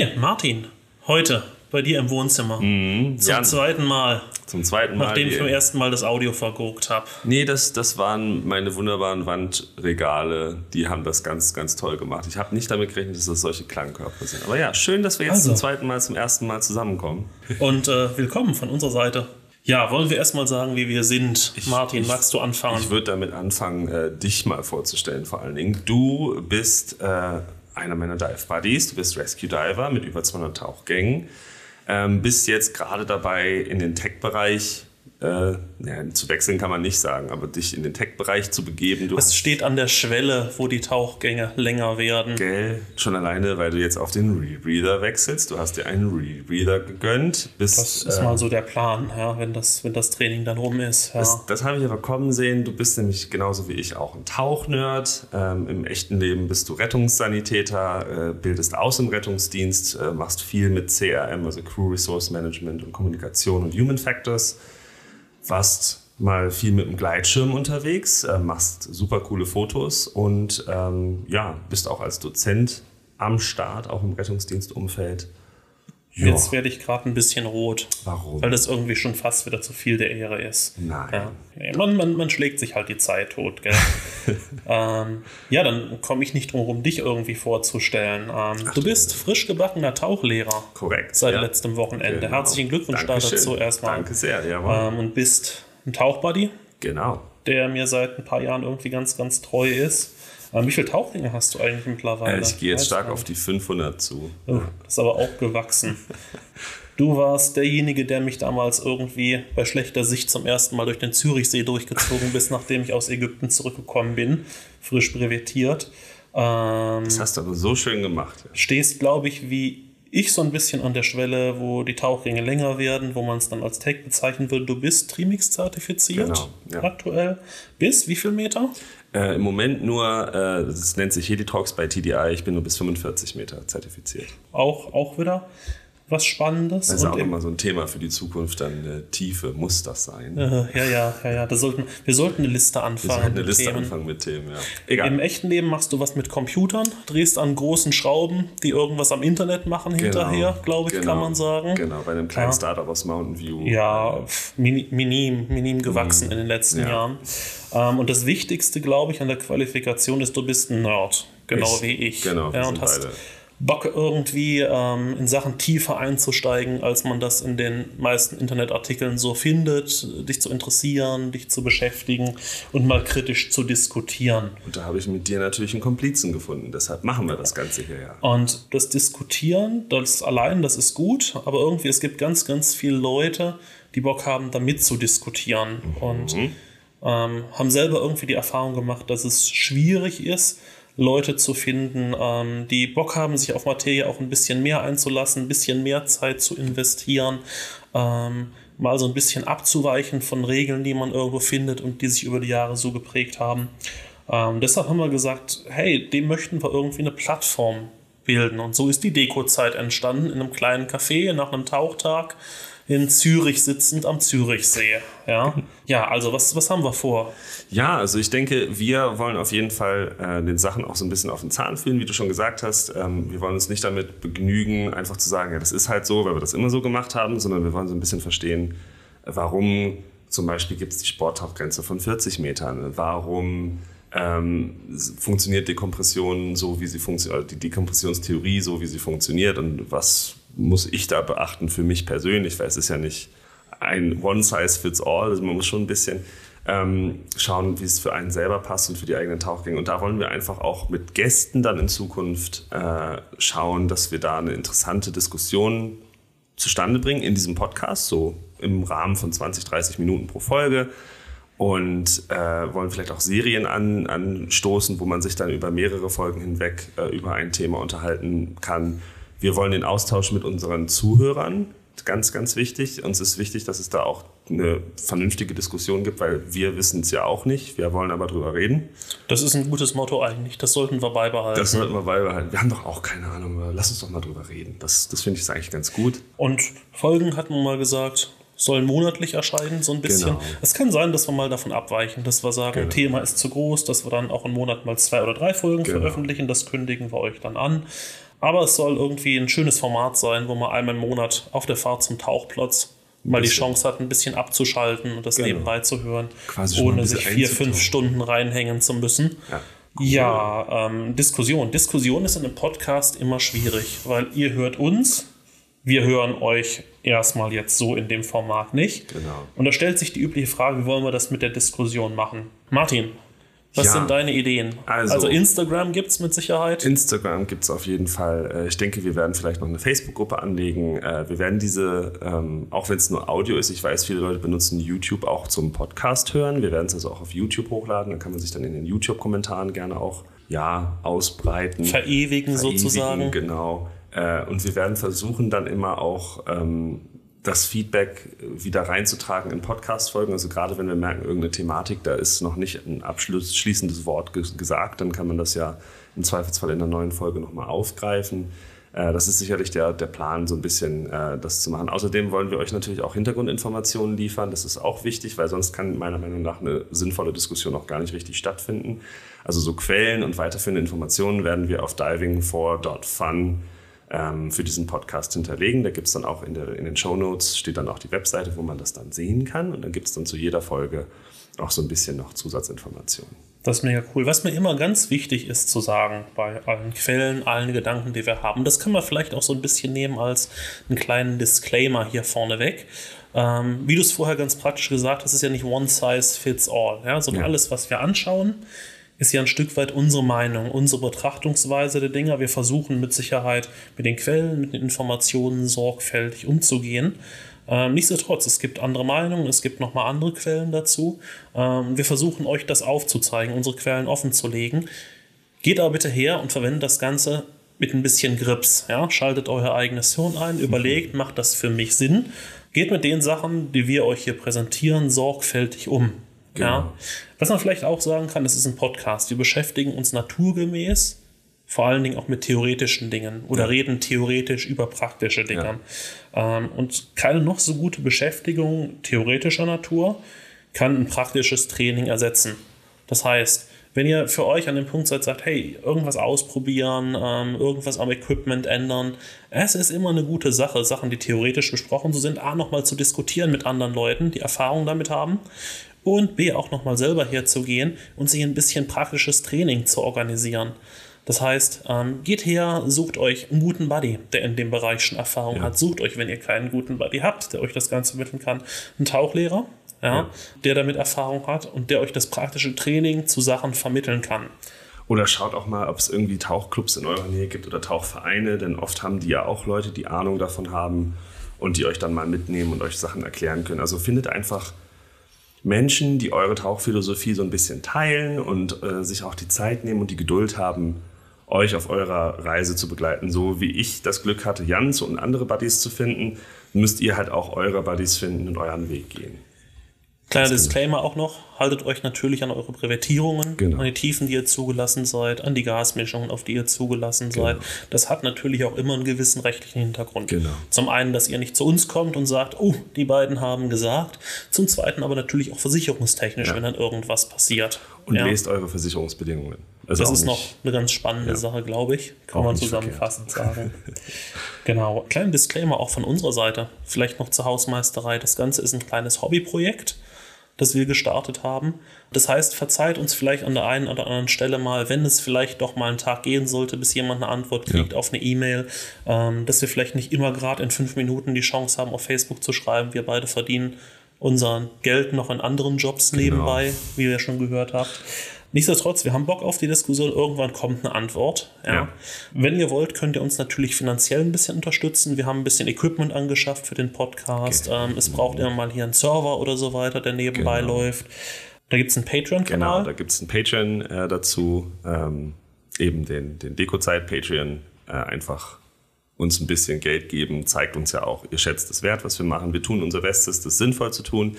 Hey, Martin, heute bei dir im Wohnzimmer. Mhm, Zum Jan, zweiten Mal, zum zweiten Mal. nachdem ich beim ersten Mal das Audio verguckt habe. Nee, das, das waren meine wunderbaren Wandregale. Die haben das ganz, ganz toll gemacht. Ich habe nicht damit gerechnet, dass das solche Klangkörper sind. Aber ja, schön, dass wir jetzt Also. zum zweiten Mal zum ersten Mal zusammenkommen. Und äh, willkommen von unserer Seite. Ja, wollen wir erstmal sagen, wie wir sind. Martin, ich- magst du anfangen? Ich würde damit anfangen, äh, dich mal vorzustellen, vor allen Dingen. Du bist äh, einer meiner Dive Buddies. Du bist Rescue Diver mit über 200 Tauchgängen. Ähm, bist jetzt gerade dabei, in den Tech-Bereich äh, ja, zu wechseln, kann man nicht sagen, aber dich in den Tech-Bereich zu begeben. Es steht an der Schwelle, wo die Tauchgänge länger werden. Gell, schon alleine, weil du jetzt auf den Rebreather wechselst. Du hast dir einen Rebreather gegönnt. Bist, Das ist äh, mal so der Plan, ja, wenn, das, wenn das Training dann rum ist. Ja. Das, das habe ich aber kommen sehen. Du bist nämlich genauso wie ich auch ein Tauchnerd. Ähm, Im echten Leben bist du Rettungssanitäter, äh, bildest aus im Rettungsdienst, äh, machst viel mit CRM, also Crew Resource Management und Kommunikation und Human Factors. Warst mal viel mit dem Gleitschirm unterwegs, äh, machst super coole Fotos und ähm, ja, bist auch als Dozent am Start, auch im Rettungsdienstumfeld. Ja, Jetzt werde ich gerade ein bisschen rot. Warum? Weil das irgendwie schon fast wieder zu viel der Ehre ist. Nein. Ja. Man, man, man schlägt sich halt die Zeit tot, gell? ähm, ja, dann komme ich nicht drum herum, dich irgendwie vorzustellen. Ähm, du bist frisch gebackener Tauchlehrer. Korrekt, Seit ja. letztem Wochenende. Genau. Herzlichen Glückwunsch da dazu erstmal. Danke sehr, jawohl. Ähm, und bist ein Tauchbuddy, Genau. der mir seit ein paar Jahren irgendwie ganz, ganz treu ist. Ähm, wie viele Tauchringe hast du eigentlich mittlerweile? Ich gehe jetzt stark auf die 500 zu. Oh, das ist aber auch gewachsen. Du warst derjenige, der mich damals irgendwie bei schlechter Sicht zum ersten Mal durch den Zürichsee durchgezogen bist, nachdem ich aus Ägypten zurückgekommen bin, frisch brevetiert. Ähm, Das hast du aber so schön gemacht. Ja. stehst, glaube ich, wie ich so ein bisschen an der Schwelle, wo die Tauchringe länger werden, wo man es dann als Tech bezeichnen würde. Du bist Trimix zertifiziert Genau, ja. aktuell. Bis wie viel Meter? Äh, Im Moment nur, äh, das nennt sich Helitrox bei TDI, ich bin nur bis 45 Meter zertifiziert. Auch, auch wieder was Spannendes. Das ist Und auch im- immer so ein Thema für die Zukunft, dann äh, Tiefe, muss das sein? Ja, ja, ja, ja. Da sollten, wir sollten eine Liste Wir anfangen. sollten eine Liste Themen. anfangen mit Themen, ja. Egal. Im echten Leben machst du was mit Computern, drehst an großen Schrauben, die irgendwas am Internet machen hinterher, glaube ich, Genau. kann man sagen. Genau, bei einem kleinen Ja. Startup aus Mountain View. Ja, minim, minim gewachsen in den letzten Mhm. Ja. Jahren. Ähm, und das Wichtigste, glaube ich, an der Qualifikation ist, du bist ein Nerd, genau Ich- wie ich. genau, wir ja, sind und hast beide. Bock irgendwie ähm, in Sachen tiefer einzusteigen, als man das in den meisten Internetartikeln so findet, dich zu interessieren, dich zu beschäftigen und mal kritisch zu diskutieren. Und da habe ich mit dir natürlich einen Komplizen gefunden, deshalb machen wir das Ganze hier ja. Und das Diskutieren, das allein, das ist gut, aber irgendwie, es gibt ganz, ganz viele Leute, die Bock haben, damit zu diskutieren und ähm, haben selber irgendwie die Erfahrung gemacht, dass es schwierig ist, Leute zu finden, ähm, die Bock haben, sich auf Materie auch ein bisschen mehr einzulassen, ein bisschen mehr Zeit zu investieren, ähm, mal so ein bisschen abzuweichen von Regeln, die man irgendwo findet und die sich über die Jahre so geprägt haben. Ähm, deshalb haben wir gesagt, hey, dem möchten wir irgendwie eine Plattform bilden. Und so ist die Deko-Zeit entstanden in einem kleinen Café nach einem Tauchtag in Zürich sitzend am Zürichsee. Ja, ja also was, was haben wir vor? Ja, also ich denke, wir wollen auf jeden Fall äh, den Sachen auch so ein bisschen auf den Zahn fühlen, wie du schon gesagt hast. Ähm, wir wollen uns nicht damit begnügen, einfach zu sagen, ja, das ist halt so, weil wir das immer so gemacht haben, sondern wir wollen so ein bisschen verstehen, warum zum Beispiel gibt es die Sporttauchgrenze von 40 Metern, warum ähm, funktioniert Dekompression so, wie sie funktioniert, die Dekompressionstheorie so, wie sie funktioniert und was muss ich da beachten für mich persönlich, weil es ist ja nicht ein One-Size-Fits-All, also man muss schon ein bisschen ähm, schauen, wie es für einen selber passt und für die eigenen Tauchgänge. Und da wollen wir einfach auch mit Gästen dann in Zukunft äh, schauen, dass wir da eine interessante Diskussion zustande bringen in diesem Podcast, so im Rahmen von 20, 30 Minuten pro Folge. Und äh, wollen vielleicht auch Serien an, anstoßen, wo man sich dann über mehrere Folgen hinweg äh, über ein Thema unterhalten kann. Wir wollen den Austausch mit unseren Zuhörern, ganz, ganz wichtig. Uns ist wichtig, dass es da auch eine vernünftige Diskussion gibt, weil wir wissen es ja auch nicht. Wir wollen aber drüber reden. Das ist ein gutes Motto eigentlich. Das sollten wir beibehalten. Das sollten wir beibehalten. Wir haben doch auch keine Ahnung, lass uns doch mal drüber reden. Das, das finde ich eigentlich ganz gut. Und Folgen hat man mal gesagt, sollen monatlich erscheinen, so ein bisschen. Genau. Es kann sein, dass wir mal davon abweichen, dass wir sagen, Genau. Thema ist zu groß, dass wir dann auch im Monat mal zwei oder drei Folgen Genau. veröffentlichen. Das kündigen wir euch dann an. Aber es soll irgendwie ein schönes Format sein, wo man einmal im Monat auf der Fahrt zum Tauchplatz mal die Chance hat, ein bisschen abzuschalten und das genau. nebenbei zu hören, Quasi ohne sich vier, fünf Stunden reinhängen zu müssen. Ja. Cool. Ja, ähm, Diskussion. Diskussion ist in einem Podcast immer schwierig, weil ihr hört uns, wir hören euch erstmal jetzt so in dem Format nicht. Genau. Und da stellt sich die übliche Frage, wie wollen wir das mit der Diskussion machen? Martin, was ja, sind deine Ideen? Also, also Instagram gibt es mit Sicherheit. Instagram gibt es auf jeden Fall. Äh, ich denke, wir werden vielleicht noch eine Facebook-Gruppe anlegen. Äh, wir werden diese, ähm, auch wenn es nur Audio ist, ich weiß, viele Leute benutzen YouTube auch zum Podcast hören. Wir werden es also auch auf YouTube hochladen. Dann kann man sich dann in den YouTube-Kommentaren gerne auch ja, ausbreiten. Verewigen, Verewigen sozusagen. Genau. Äh, und wir werden versuchen, dann immer auch ähm, das Feedback wieder reinzutragen in Podcast-Folgen. Also gerade wenn wir merken, irgendeine Thematik, da ist noch nicht ein abschließendes Wort gesagt, dann kann man das ja im Zweifelsfall in einer neuen Folge nochmal aufgreifen. Äh, das ist sicherlich der, der Plan, so ein bisschen äh, das zu machen. Außerdem wollen wir euch natürlich auch Hintergrundinformationen liefern. Das ist auch wichtig, weil sonst kann meiner Meinung nach eine sinnvolle Diskussion auch gar nicht richtig stattfinden. Also so Quellen und weiterführende Informationen werden wir auf diving4.fun ähm, für diesen Podcast hinterlegen. Da gibt es dann auch in, der, in den Show Notes steht dann auch die Webseite, wo man das dann sehen kann. Und dann gibt es dann zu jeder Folge auch so ein bisschen noch Zusatzinformationen. Das ist mega cool. Was mir immer ganz wichtig ist zu sagen bei allen Quellen, allen Gedanken, die wir haben, das kann man vielleicht auch so ein bisschen nehmen als einen kleinen Disclaimer hier vorneweg. Ähm, wie du es vorher ganz praktisch gesagt hast, ist ja nicht one size fits all, ja, sondern ja. alles, was wir anschauen, ist ja ein Stück weit unsere Meinung, unsere Betrachtungsweise der Dinge. Wir versuchen mit Sicherheit mit den Quellen, mit den Informationen sorgfältig umzugehen. Ähm, nichtsdestotrotz, es gibt andere Meinungen, es gibt nochmal andere Quellen dazu. Ähm, wir versuchen euch das aufzuzeigen, unsere Quellen offen zu legen. Geht aber bitte her und verwendet das Ganze mit ein bisschen Grips. Ja? Schaltet euer eigenes Hirn ein, überlegt, macht das für mich Sinn? Geht mit den Sachen, die wir euch hier präsentieren, sorgfältig um. Genau. Ja. Was man vielleicht auch sagen kann, es ist ein Podcast. Wir beschäftigen uns naturgemäß vor allen Dingen auch mit theoretischen Dingen oder ja. reden theoretisch über praktische Dinge. Ja. Ähm, und keine noch so gute Beschäftigung theoretischer Natur kann ein praktisches Training ersetzen. Das heißt, wenn ihr für euch an dem Punkt seid, sagt, hey, irgendwas ausprobieren, ähm, irgendwas am Equipment ändern, es ist immer eine gute Sache, Sachen, die theoretisch besprochen so sind, A, nochmal zu diskutieren mit anderen Leuten, die Erfahrung damit haben und B auch nochmal selber herzugehen und sich ein bisschen praktisches Training zu organisieren. Das heißt, ähm, geht her, sucht euch einen guten Buddy, der in dem Bereich schon Erfahrung ja. hat. Sucht euch, wenn ihr keinen guten Buddy habt, der euch das Ganze vermitteln kann, einen Tauchlehrer, ja, ja. der damit Erfahrung hat und der euch das praktische Training zu Sachen vermitteln kann. Oder schaut auch mal, ob es irgendwie Tauchclubs in eurer Nähe gibt oder Tauchvereine, denn oft haben die ja auch Leute, die Ahnung davon haben und die euch dann mal mitnehmen und euch Sachen erklären können. Also findet einfach Menschen, die eure Tauchphilosophie so ein bisschen teilen und äh, sich auch die Zeit nehmen und die Geduld haben, euch auf eurer Reise zu begleiten. So wie ich das Glück hatte, Jans und andere Buddies zu finden, müsst ihr halt auch eure Buddies finden und euren Weg gehen. Kleiner Disclaimer auch noch, haltet euch natürlich an eure Brevettierungen, genau. an die Tiefen, die ihr zugelassen seid, an die Gasmischungen, auf die ihr zugelassen genau. seid. Das hat natürlich auch immer einen gewissen rechtlichen Hintergrund. Genau. Zum einen, dass ihr nicht zu uns kommt und sagt, oh, die beiden haben gesagt. Zum zweiten aber natürlich auch versicherungstechnisch, ja. wenn dann irgendwas passiert. Und ja. lest eure Versicherungsbedingungen. Also das ist noch eine ganz spannende ja. Sache, glaube ich. Kann auch man zusammenfassend sagen. genau. Kleiner Disclaimer auch von unserer Seite. Vielleicht noch zur Hausmeisterei. Das Ganze ist ein kleines Hobbyprojekt das wir gestartet haben. Das heißt, verzeiht uns vielleicht an der einen oder anderen Stelle mal, wenn es vielleicht doch mal einen Tag gehen sollte, bis jemand eine Antwort kriegt ja. auf eine E-Mail, ähm, dass wir vielleicht nicht immer gerade in fünf Minuten die Chance haben, auf Facebook zu schreiben. Wir beide verdienen unser Geld noch in anderen Jobs genau. nebenbei, wie ihr schon gehört habt. Nichtsdestotrotz, wir haben Bock auf die Diskussion. Irgendwann kommt eine Antwort. Ja. ja. Wenn ihr wollt, könnt ihr uns natürlich finanziell ein bisschen unterstützen. Wir haben ein bisschen Equipment angeschafft für den Podcast. Genau. Ähm, es braucht immer mal hier einen Server oder so weiter, der nebenbei genau. läuft. Da gibt es einen Patreon-Kanal. Genau, da gibt es einen Patreon äh, dazu. Ähm, eben den, den Dekozeit-Patreon. Äh, einfach uns ein bisschen Geld geben, zeigt uns ja auch, ihr schätzt es wert, was wir machen. Wir tun unser Bestes, das sinnvoll zu tun.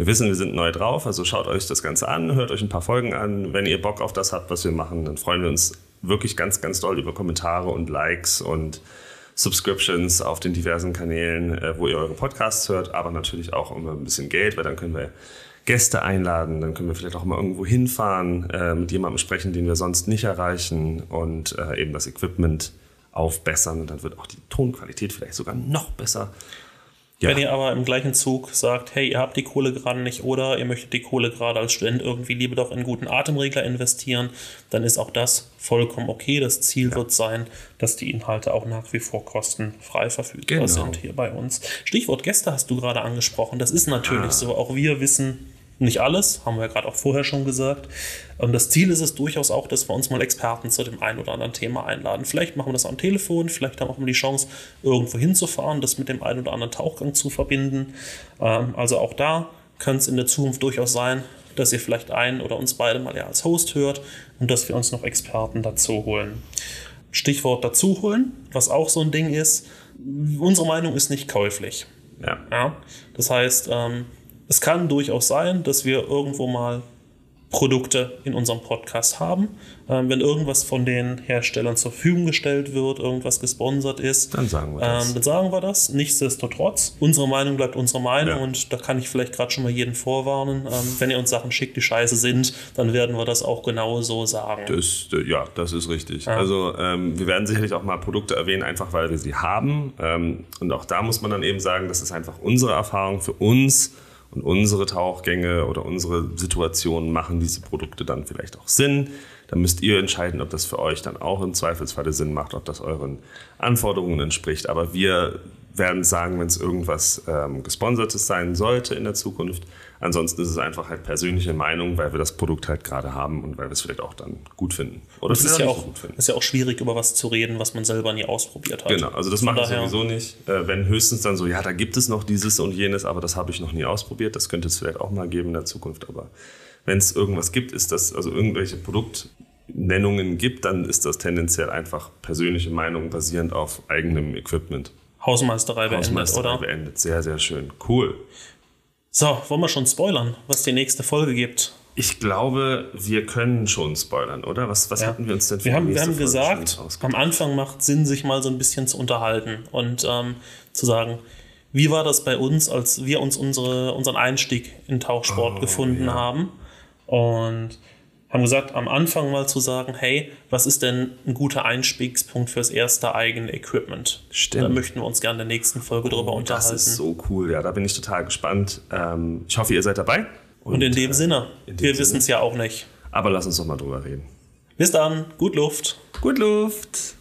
Wir wissen, wir sind neu drauf, also schaut euch das Ganze an, hört euch ein paar Folgen an. Wenn ihr Bock auf das habt, was wir machen, dann freuen wir uns wirklich ganz, ganz doll über Kommentare und Likes und Subscriptions auf den diversen Kanälen, äh, wo ihr eure Podcasts hört, aber natürlich auch um ein bisschen Geld, weil dann können wir Gäste einladen, dann können wir vielleicht auch mal irgendwo hinfahren, äh, mit jemandem sprechen, den wir sonst nicht erreichen und äh, eben das Equipment aufbessern und dann wird auch die Tonqualität vielleicht sogar noch besser. Ja. Wenn ihr aber im gleichen Zug sagt, hey, ihr habt die Kohle gerade nicht oder ihr möchtet die Kohle gerade als Student irgendwie lieber doch in einen guten Atemregler investieren, dann ist auch das vollkommen okay. Das Ziel ja. wird sein, dass die Inhalte auch nach wie vor kostenfrei verfügbar genau. sind hier bei uns. Stichwort Gäste hast du gerade angesprochen. Das ist natürlich ah. so. Auch wir wissen, nicht alles, haben wir ja gerade auch vorher schon gesagt. Und das Ziel ist es durchaus auch, dass wir uns mal Experten zu dem einen oder anderen Thema einladen. Vielleicht machen wir das am Telefon, vielleicht haben wir die Chance, irgendwo hinzufahren, das mit dem einen oder anderen Tauchgang zu verbinden. Ähm, also auch da kann es in der Zukunft durchaus sein, dass ihr vielleicht einen oder uns beide mal ja als Host hört und dass wir uns noch Experten dazu holen. Stichwort dazu holen, was auch so ein Ding ist, unsere Meinung ist nicht käuflich. Ja. ja? Das heißt, ähm, es kann durchaus sein, dass wir irgendwo mal Produkte in unserem Podcast haben. Ähm, wenn irgendwas von den Herstellern zur Verfügung gestellt wird, irgendwas gesponsert ist, dann sagen wir das. Ähm, dann sagen wir das. Nichtsdestotrotz, unsere Meinung bleibt unsere Meinung ja. und da kann ich vielleicht gerade schon mal jeden vorwarnen. Ähm, wenn ihr uns Sachen schickt, die scheiße sind, dann werden wir das auch genau so sagen. Das, ja, das ist richtig. Ja. Also ähm, wir werden sicherlich auch mal Produkte erwähnen, einfach weil wir sie haben. Ähm, und auch da muss man dann eben sagen, das ist einfach unsere Erfahrung für uns und unsere Tauchgänge oder unsere Situationen machen diese Produkte dann vielleicht auch Sinn. Da müsst ihr entscheiden, ob das für euch dann auch im Zweifelsfalle Sinn macht, ob das euren Anforderungen entspricht. Aber wir werden sagen, wenn es irgendwas ähm, Gesponsertes sein sollte in der Zukunft. Ansonsten ist es einfach halt persönliche Meinung, weil wir das Produkt halt gerade haben und weil wir es vielleicht auch dann gut finden. Oder es ist ja, auch, so ist ja auch schwierig, über was zu reden, was man selber nie ausprobiert hat. Genau, also das mache ich sowieso nicht. Äh, wenn höchstens dann so, ja, da gibt es noch dieses und jenes, aber das habe ich noch nie ausprobiert. Das könnte es vielleicht auch mal geben in der Zukunft. Aber wenn es irgendwas gibt, ist das, also irgendwelche Produktnennungen gibt, dann ist das tendenziell einfach persönliche Meinung basierend auf eigenem Equipment. Hausmeisterei beendet, Hausmeisterei oder? beendet. Sehr, sehr schön. Cool. So, wollen wir schon spoilern, was die nächste Folge gibt? Ich glaube, wir können schon spoilern, oder? Was, was ja. hatten wir uns denn für wir haben, Wir haben Folge gesagt, am Anfang macht Sinn, sich mal so ein bisschen zu unterhalten und ähm, zu sagen, wie war das bei uns, als wir uns unsere, unseren Einstieg in Tauchsport oh, gefunden ja. haben? Und haben gesagt, am Anfang mal zu sagen, hey, was ist denn ein guter Einstiegspunkt fürs erste eigene Equipment? Stimmt. Da möchten wir uns gerne in der nächsten Folge oh, drüber unterhalten. Das ist so cool, ja, da bin ich total gespannt. Ähm, ich hoffe, ihr seid dabei. Und, Und in dem äh, Sinne, in wir wissen es ja auch nicht. Aber lass uns doch mal drüber reden. Bis dann, gut Luft. Gut Luft.